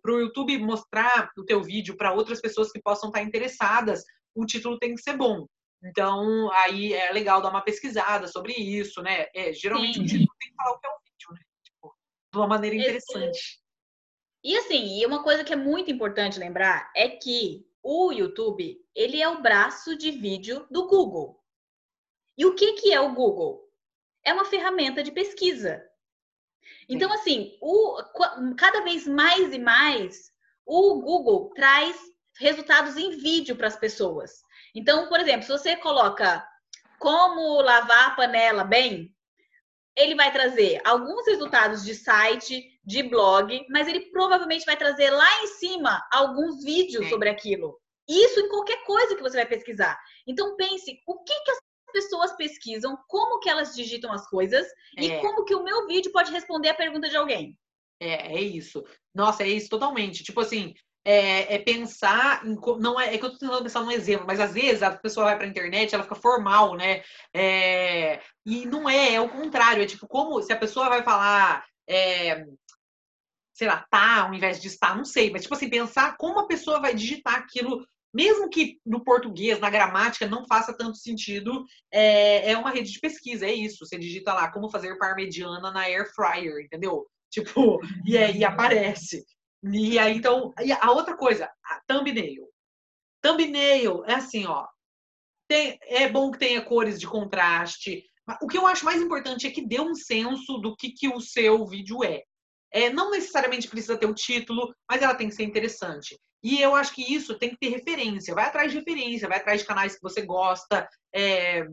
para o YouTube mostrar o teu vídeo para outras pessoas que possam estar interessadas. O título tem que ser bom. Então, aí é legal dar uma pesquisada sobre isso, né? É, geralmente Sim. o título tem que falar o que é o vídeo, né? Tipo, de uma maneira interessante. E assim, e uma coisa que é muito importante lembrar é que o YouTube, ele é o braço de vídeo do Google. E o que, que é o Google? É uma ferramenta de pesquisa. Então, assim, o, cada vez mais e mais o Google traz resultados em vídeo para as pessoas. Então, por exemplo, se você coloca como lavar a panela bem, ele vai trazer alguns resultados de site, de blog, mas ele provavelmente vai trazer lá em cima alguns vídeos sobre aquilo. Isso em qualquer coisa que você vai pesquisar. Então pense, o que, que as pessoas pesquisam, como que elas digitam as coisas é. e como que o meu vídeo pode responder a pergunta de alguém. É, é isso. Nossa, é isso totalmente. Tipo assim, é, é, pensar em. Não é, é que eu tô tentando pensar num exemplo, mas às vezes a pessoa vai pra internet, ela fica formal, né? É, e não é, é o contrário. É tipo, como se a pessoa vai falar. É, sei lá, tá ao invés de estar, não sei, mas tipo assim, pensar como a pessoa vai digitar aquilo mesmo que no português, na gramática, não faça tanto sentido, é, é uma rede de pesquisa, é isso. Você digita lá como fazer parmegiana na air fryer, entendeu? Tipo, <laughs> e aí aparece. E aí, então, e a outra coisa, a thumbnail. Thumbnail é assim, ó. Tem, é bom que tenha cores de contraste. O que eu acho mais importante é que dê um senso do que, que o seu vídeo é. É. Não necessariamente precisa ter o título, mas ela tem que ser interessante. E eu acho que isso tem que ter referência. Vai atrás de referência, vai atrás de canais que você gosta, é,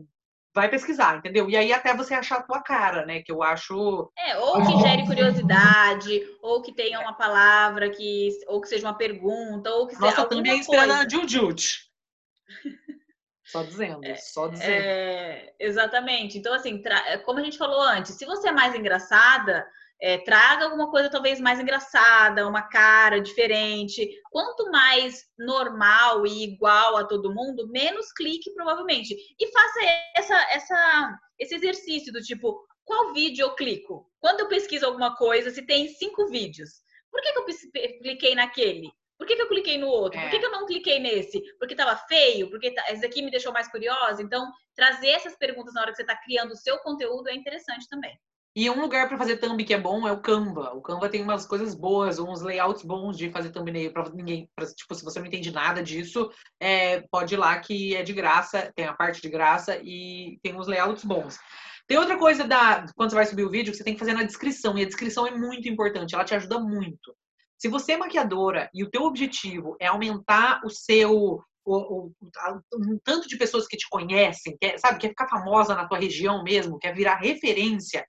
vai pesquisar, entendeu? E aí até você achar a tua cara, né? Que eu acho. É, ou que gere curiosidade, ou que tenha uma palavra, que, ou que seja uma pergunta, ou que seja. Nossa, também é inspirada na Jujut. Só dizendo, é, só dizendo. É, exatamente. Então, assim, como a gente falou antes, se você é mais engraçada, é, traga alguma coisa talvez mais engraçada, uma cara diferente. Quanto mais normal e igual a todo mundo, menos clique provavelmente. E faça essa, essa, esse exercício do tipo, qual vídeo eu clico? Quando eu pesquiso alguma coisa, se tem cinco vídeos, por que, que eu cliquei naquele? Por que, que eu cliquei no outro? É. Por que, que eu não cliquei nesse? Porque estava feio? Porque tá, esse aqui me deixou mais curiosa? Então, trazer essas perguntas na hora que você está criando o seu conteúdo é interessante também. E um lugar para fazer thumb que é bom é o Canva. O Canva tem umas coisas boas, uns layouts bons de fazer thumbnail para ninguém. Pra, tipo, se você não entende nada disso, é, pode ir lá que é de graça, tem a parte de graça e tem uns layouts bons. Tem outra coisa da quando você vai subir o vídeo que você tem que fazer na descrição, e a descrição é muito importante, ela te ajuda muito. Se você é maquiadora e o teu objetivo é aumentar o seu o, o, um tanto de pessoas que te conhecem, quer, sabe, quer ficar famosa na tua região mesmo, quer virar referência,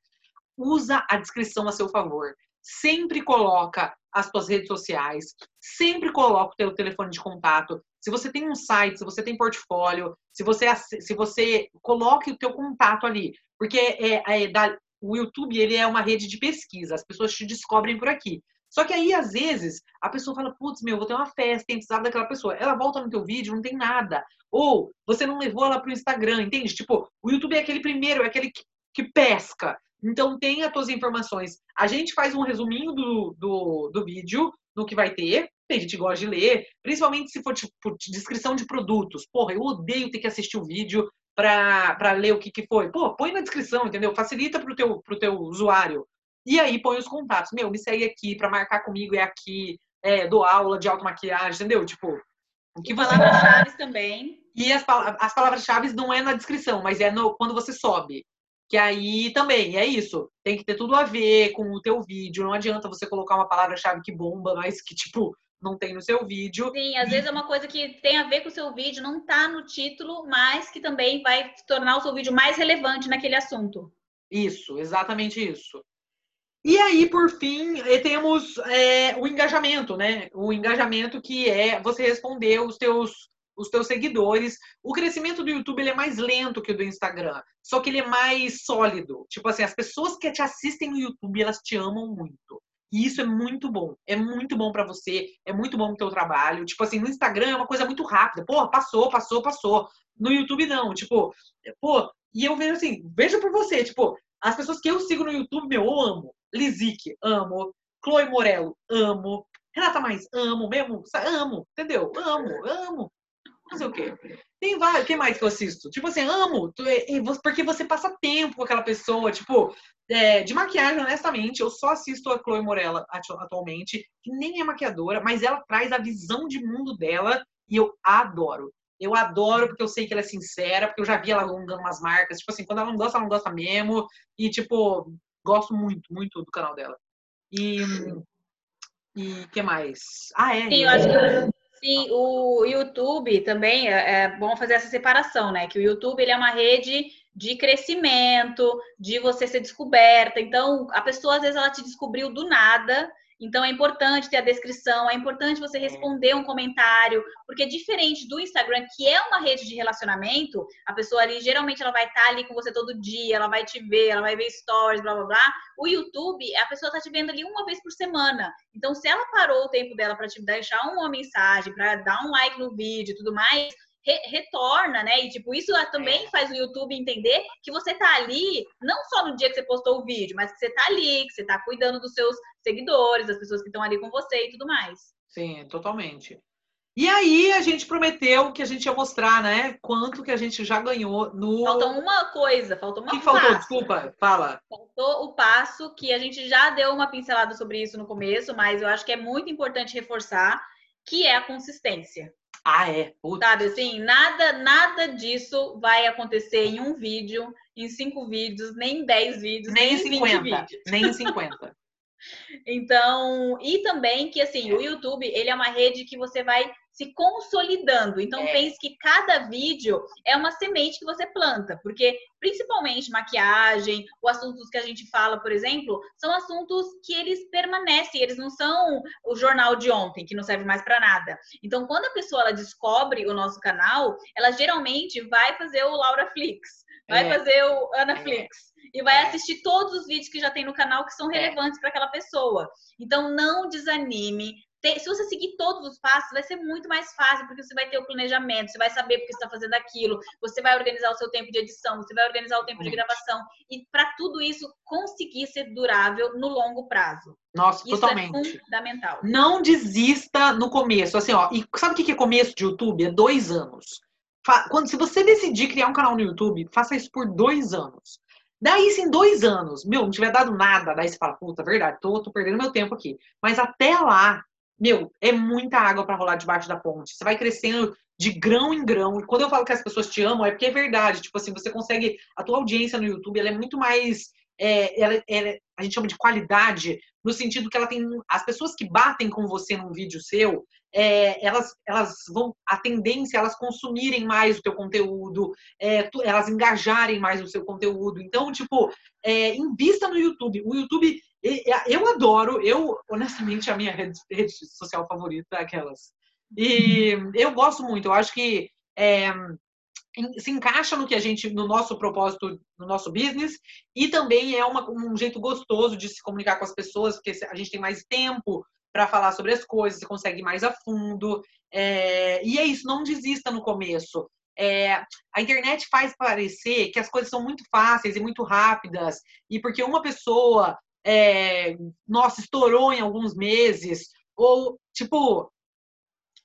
usa a descrição a seu favor. Sempre coloca as suas redes sociais, sempre coloca o teu telefone de contato. Se você tem um site, se você tem portfólio, se você se você coloque o teu contato ali, porque é, é da, o YouTube ele é uma rede de pesquisa, as pessoas te descobrem por aqui. Só que aí, às vezes, a pessoa fala, putz, meu, vou ter uma festa, tem precisava daquela pessoa. Ela volta no teu vídeo, não tem nada. Ou você não levou ela pro Instagram, entende? Tipo, o YouTube é aquele primeiro, é aquele que, que pesca. Então, tem as tuas informações. A gente faz um resuminho do, do, do vídeo, do que vai ter. Tem gente que gosta de ler, principalmente se for tipo, descrição de produtos. Porra, eu odeio ter que assistir o vídeo para ler o que, que foi. Pô, põe na descrição, entendeu? Facilita pro teu, pro teu usuário. E aí põe os contatos. Meu, me segue aqui, para marcar comigo é aqui, é, dou aula de automaquiagem, entendeu? Tipo, o que você... Palavras-chave também. E as, as palavras-chave não é na descrição, mas é no, quando você sobe. Que aí também é isso. Tem que ter tudo a ver com o teu vídeo. Não adianta você colocar uma palavra-chave que bomba, mas que, tipo, não tem no seu vídeo. Sim, às e... vezes é uma coisa que tem a ver com o seu vídeo, não tá no título, mas que também vai tornar o seu vídeo mais relevante naquele assunto. Isso, exatamente isso. E aí, por fim, eh, temos é, o engajamento, né? O engajamento que é você responder os teus os teus seguidores. O crescimento do YouTube ele é mais lento que o do Instagram, só que ele é mais sólido. Tipo assim, as pessoas que te assistem no YouTube, elas te amam muito. E isso é muito bom. É muito bom para você, é muito bom pro teu trabalho. Tipo assim, no Instagram é uma coisa muito rápida. Porra, passou, passou, passou. No YouTube não, tipo, pô, e eu vejo assim, veja por você, tipo, as pessoas que eu sigo no YouTube, meu, eu amo. Lizique, amo. Chloe Morello, amo. Renata Mais, amo mesmo, amo, entendeu? Amo, amo fazer o quê? Tem vários. Quem mais que eu assisto? Tipo assim, amo, é, porque você passa tempo com aquela pessoa. Tipo, é, de maquiagem, honestamente, eu só assisto a Chloe Morella atualmente, que nem é maquiadora, mas ela traz a visão de mundo dela e eu adoro. Eu adoro porque eu sei que ela é sincera, porque eu já vi ela alongando umas marcas. Tipo assim, quando ela não gosta, ela não gosta mesmo. E, tipo, Gosto muito, muito do canal dela. E e que mais? Ah, é. Sim, eu acho que Sim, o YouTube também é, é bom fazer essa separação, né? Que o YouTube ele é uma rede de crescimento, de você ser descoberta. Então, a pessoa às vezes ela te descobriu do nada então é importante ter a descrição, é importante você responder um comentário, porque diferente do Instagram, que é uma rede de relacionamento, a pessoa ali geralmente ela vai estar ali com você todo dia, ela vai te ver, ela vai ver stories, blá blá blá. O YouTube, a pessoa tá te vendo ali uma vez por semana. Então, se ela parou o tempo dela para te deixar uma mensagem, para dar um like no vídeo e tudo mais, re retorna, né? E tipo, isso também é. faz o YouTube entender que você tá ali, não só no dia que você postou o vídeo, mas que você tá ali, que você tá cuidando dos seus seguidores, das pessoas que estão ali com você e tudo mais. Sim, totalmente. E aí a gente prometeu que a gente ia mostrar, né? Quanto que a gente já ganhou no. Faltou uma coisa, faltou uma. O que faltou? Passo. Desculpa, fala. Faltou o passo que a gente já deu uma pincelada sobre isso no começo, mas eu acho que é muito importante reforçar, que é a consistência. Ah, é. Putz. Sabe assim, nada, nada disso vai acontecer em um vídeo, em cinco vídeos, nem em dez vídeos, nem, nem em 50 vídeos. Nem em 50. Então, e também que assim, o YouTube, ele é uma rede que você vai se consolidando. Então, é. pense que cada vídeo é uma semente que você planta, porque principalmente maquiagem, os assuntos que a gente fala, por exemplo, são assuntos que eles permanecem, eles não são o jornal de ontem, que não serve mais para nada. Então, quando a pessoa ela descobre o nosso canal, ela geralmente vai fazer o Laura Flix, vai é. fazer o Ana é. E vai assistir todos os vídeos que já tem no canal que são é. relevantes para aquela pessoa. Então, não desanime, se você seguir todos os passos, vai ser muito mais fácil, porque você vai ter o planejamento, você vai saber porque está fazendo aquilo, você vai organizar o seu tempo de edição, você vai organizar o tempo de gravação. E para tudo isso conseguir ser durável no longo prazo. Nossa, isso é totalmente. É fundamental. Não desista no começo. Assim, ó, e sabe o que é começo de YouTube? É dois anos. Quando, se você decidir criar um canal no YouTube, faça isso por dois anos. Daí, se em dois anos, meu, não tiver dado nada, daí você fala, puta, verdade, tô, tô perdendo meu tempo aqui. Mas até lá, meu, é muita água para rolar debaixo da ponte. Você vai crescendo de grão em grão. E quando eu falo que as pessoas te amam, é porque é verdade. Tipo assim, você consegue. A tua audiência no YouTube ela é muito mais. É, ela, ela, a gente chama de qualidade, no sentido que ela tem. As pessoas que batem com você num vídeo seu, é, elas, elas vão. A tendência é elas consumirem mais o teu conteúdo, é, tu, elas engajarem mais no seu conteúdo. Então, tipo, é, invista no YouTube. O YouTube eu adoro, eu, honestamente, a minha rede, rede social favorita é aquelas. E eu gosto muito, eu acho que é, se encaixa no que a gente, no nosso propósito, no nosso business, e também é uma, um jeito gostoso de se comunicar com as pessoas, porque a gente tem mais tempo para falar sobre as coisas, você consegue ir mais a fundo. É, e é isso, não desista no começo. É, a internet faz parecer que as coisas são muito fáceis e muito rápidas, e porque uma pessoa é, nossa, estourou em alguns meses, ou tipo.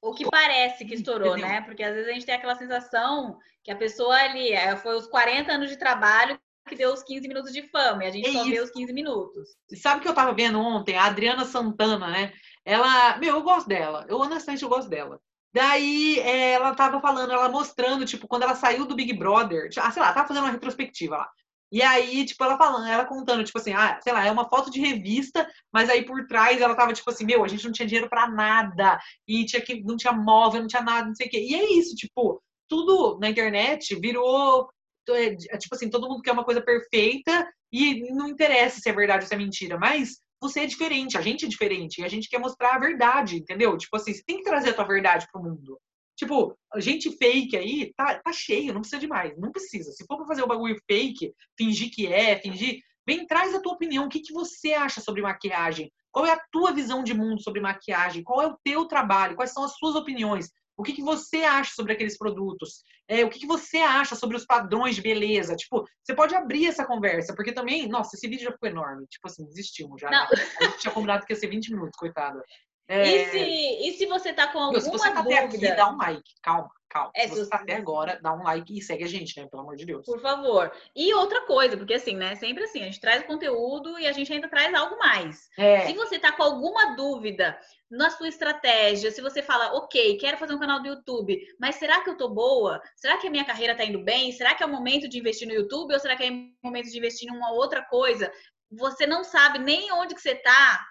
O que parece que estourou, entendeu? né? Porque às vezes a gente tem aquela sensação que a pessoa ali é, foi os 40 anos de trabalho que deu os 15 minutos de fama, e a gente é só isso. vê os 15 minutos. Sabe o que eu tava vendo ontem? A Adriana Santana, né? Ela, meu, eu gosto dela. Eu honestamente eu gosto dela. Daí ela tava falando, ela mostrando, tipo, quando ela saiu do Big Brother, ah, sei lá, tava fazendo uma retrospectiva lá. E aí, tipo, ela falando, ela contando, tipo assim, ah, sei lá, é uma foto de revista, mas aí por trás ela tava, tipo assim, meu, a gente não tinha dinheiro para nada, e tinha que, não tinha móvel, não tinha nada, não sei o quê. E é isso, tipo, tudo na internet virou, é, é, tipo assim, todo mundo quer uma coisa perfeita e não interessa se é verdade ou se é mentira, mas você é diferente, a gente é diferente, e a gente quer mostrar a verdade, entendeu? Tipo assim, você tem que trazer a tua verdade pro mundo. Tipo, gente fake aí tá, tá cheio, não precisa de mais. Não precisa. Se for pra fazer o um bagulho fake, fingir que é, fingir. Vem, traz a tua opinião. O que, que você acha sobre maquiagem? Qual é a tua visão de mundo sobre maquiagem? Qual é o teu trabalho? Quais são as suas opiniões? O que, que você acha sobre aqueles produtos? É, o que, que você acha sobre os padrões de beleza? Tipo, você pode abrir essa conversa, porque também, nossa, esse vídeo já ficou enorme. Tipo assim, desistimos já. Né? A gente tinha combinado que ia ser 20 minutos, coitada. É... E, se, e se você tá com alguma Meu, se você tá dúvida... até aqui, dá um like. Calma, calma. É, se você tá até agora, dá um like e segue a gente, né? Pelo amor de Deus. Por favor. E outra coisa, porque assim, né? Sempre assim, a gente traz conteúdo e a gente ainda traz algo mais. É. Se você tá com alguma dúvida na sua estratégia, se você fala, ok, quero fazer um canal do YouTube, mas será que eu tô boa? Será que a minha carreira tá indo bem? Será que é o momento de investir no YouTube ou será que é o momento de investir em uma outra coisa? você não sabe nem onde que você está,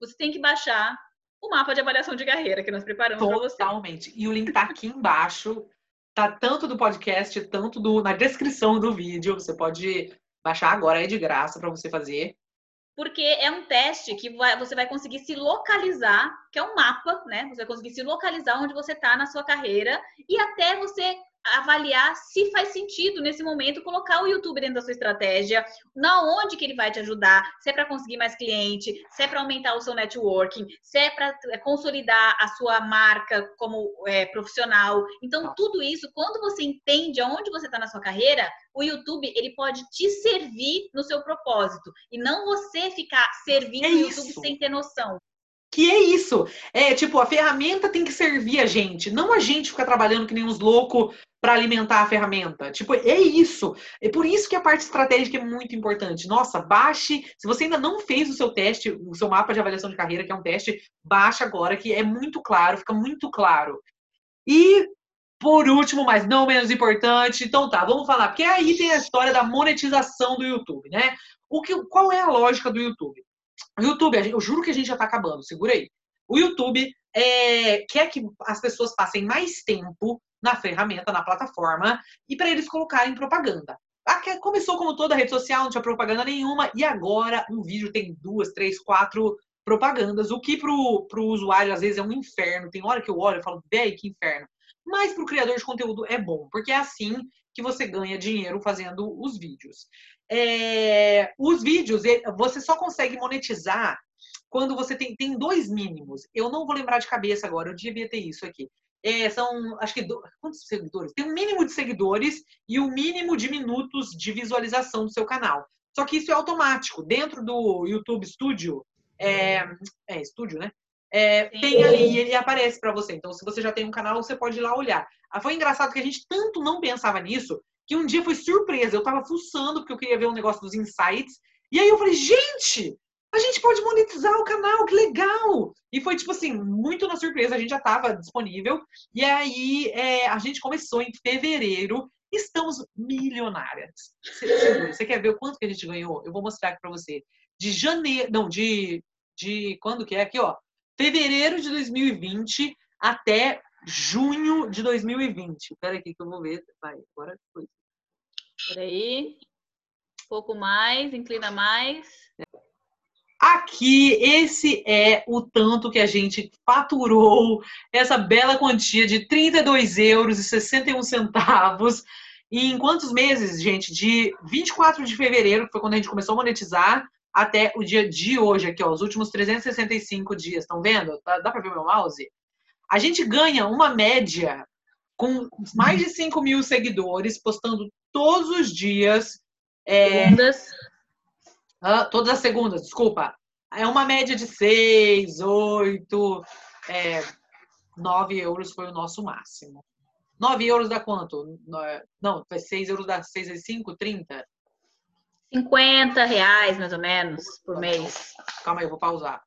você tem que baixar o mapa de avaliação de carreira que nós preparamos para você. Totalmente. E o link está aqui embaixo. Tá tanto do podcast, tanto do, na descrição do vídeo. Você pode baixar agora, é de graça para você fazer. Porque é um teste que vai, você vai conseguir se localizar, que é um mapa, né? Você vai conseguir se localizar onde você está na sua carreira e até você avaliar se faz sentido nesse momento colocar o YouTube dentro da sua estratégia, na onde que ele vai te ajudar, se é para conseguir mais cliente, se é para aumentar o seu networking, se é para é, consolidar a sua marca como é, profissional. Então, tudo isso, quando você entende aonde você está na sua carreira, o YouTube ele pode te servir no seu propósito e não você ficar servindo é o YouTube sem ter noção. Que é isso. É tipo, a ferramenta tem que servir a gente, não a gente ficar trabalhando que nem uns loucos para alimentar a ferramenta. Tipo, é isso. É por isso que a parte estratégica é muito importante. Nossa, baixe. Se você ainda não fez o seu teste, o seu mapa de avaliação de carreira, que é um teste, baixe agora, que é muito claro, fica muito claro. E por último, mas não menos importante, então tá, vamos falar, porque aí tem a história da monetização do YouTube, né? O que, qual é a lógica do YouTube? O YouTube, eu juro que a gente já tá acabando, segura aí. O YouTube é, quer que as pessoas passem mais tempo na ferramenta, na plataforma, e para eles colocarem propaganda. Começou como toda rede social, não tinha propaganda nenhuma, e agora um vídeo tem duas, três, quatro propagandas, o que pro, pro usuário às vezes é um inferno. Tem hora que eu olho e falo, véi, que inferno. Mas pro criador de conteúdo é bom, porque é assim que você ganha dinheiro fazendo os vídeos. É, os vídeos, você só consegue monetizar quando você tem, tem dois mínimos. Eu não vou lembrar de cabeça agora, eu devia ter isso aqui é, são, acho que, do, quantos seguidores? Tem um mínimo de seguidores e o um mínimo de minutos de visualização do seu canal. Só que isso é automático. Dentro do YouTube Studio, é, é Studio, né? É, tem ali e ele aparece para você. Então, se você já tem um canal, você pode ir lá olhar. Ah, foi engraçado que a gente tanto não pensava nisso que um dia foi surpresa. Eu tava fuçando porque eu queria ver um negócio dos insights. E aí eu falei, gente, a gente pode monetizar o canal, que legal! E foi, tipo assim, muito na surpresa, a gente já estava disponível. E aí é, a gente começou em fevereiro, estamos milionárias. Você, você quer ver o quanto que a gente ganhou? Eu vou mostrar aqui para você. De janeiro, não, de, de quando que é? Aqui, ó. Fevereiro de 2020 até junho de 2020. Espera aqui que eu vou ver. Vai, agora foi. Peraí. Um pouco mais, inclina mais. Aqui, esse é o tanto que a gente faturou, essa bela quantia de 32 euros e 61 centavos. Em quantos meses, gente? De 24 de fevereiro, que foi quando a gente começou a monetizar, até o dia de hoje, aqui, ó, os últimos 365 dias. Estão vendo? Dá, dá para ver meu mouse? A gente ganha uma média com mais de 5 mil seguidores, postando todos os dias. É, Segundas. Todas as segundas, desculpa. É uma média de 6, 8, é, 9 euros foi o nosso máximo. 9 euros dá quanto? Não, 6 euros dá 6 vezes 5, 30? 50 reais, mais ou menos, por mês. Calma aí, eu vou pausar.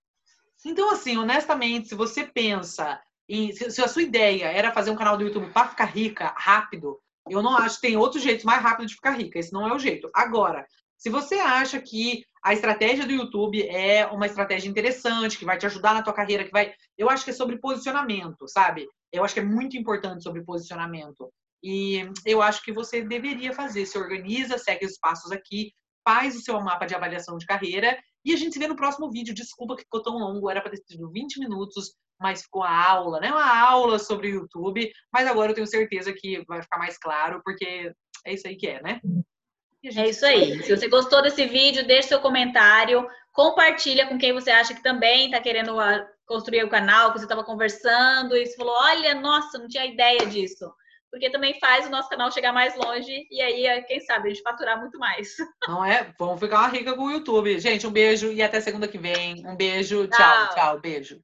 Então, assim, honestamente, se você pensa em. Se a sua ideia era fazer um canal do YouTube para ficar rica rápido, eu não acho que tem outro jeito mais rápido de ficar rica. Esse não é o jeito. Agora, se você acha que a estratégia do YouTube é uma estratégia interessante, que vai te ajudar na tua carreira, que vai. Eu acho que é sobre posicionamento, sabe? Eu acho que é muito importante sobre posicionamento. E eu acho que você deveria fazer. Se organiza, segue os passos aqui, faz o seu mapa de avaliação de carreira e a gente se vê no próximo vídeo. Desculpa que ficou tão longo, era para ter sido 20 minutos, mas ficou a aula, né? Uma aula sobre o YouTube. Mas agora eu tenho certeza que vai ficar mais claro, porque é isso aí que é, né? É isso aí. Se você gostou desse vídeo, deixe seu comentário, compartilha com quem você acha que também está querendo ah, construir o canal, que você estava conversando e você falou, olha, nossa, não tinha ideia disso. Porque também faz o nosso canal chegar mais longe e aí, quem sabe, a gente faturar muito mais. <laughs> Não é? Vamos ficar rica com o YouTube. Gente, um beijo e até segunda que vem. Um beijo. tchau, tchau, tchau beijo.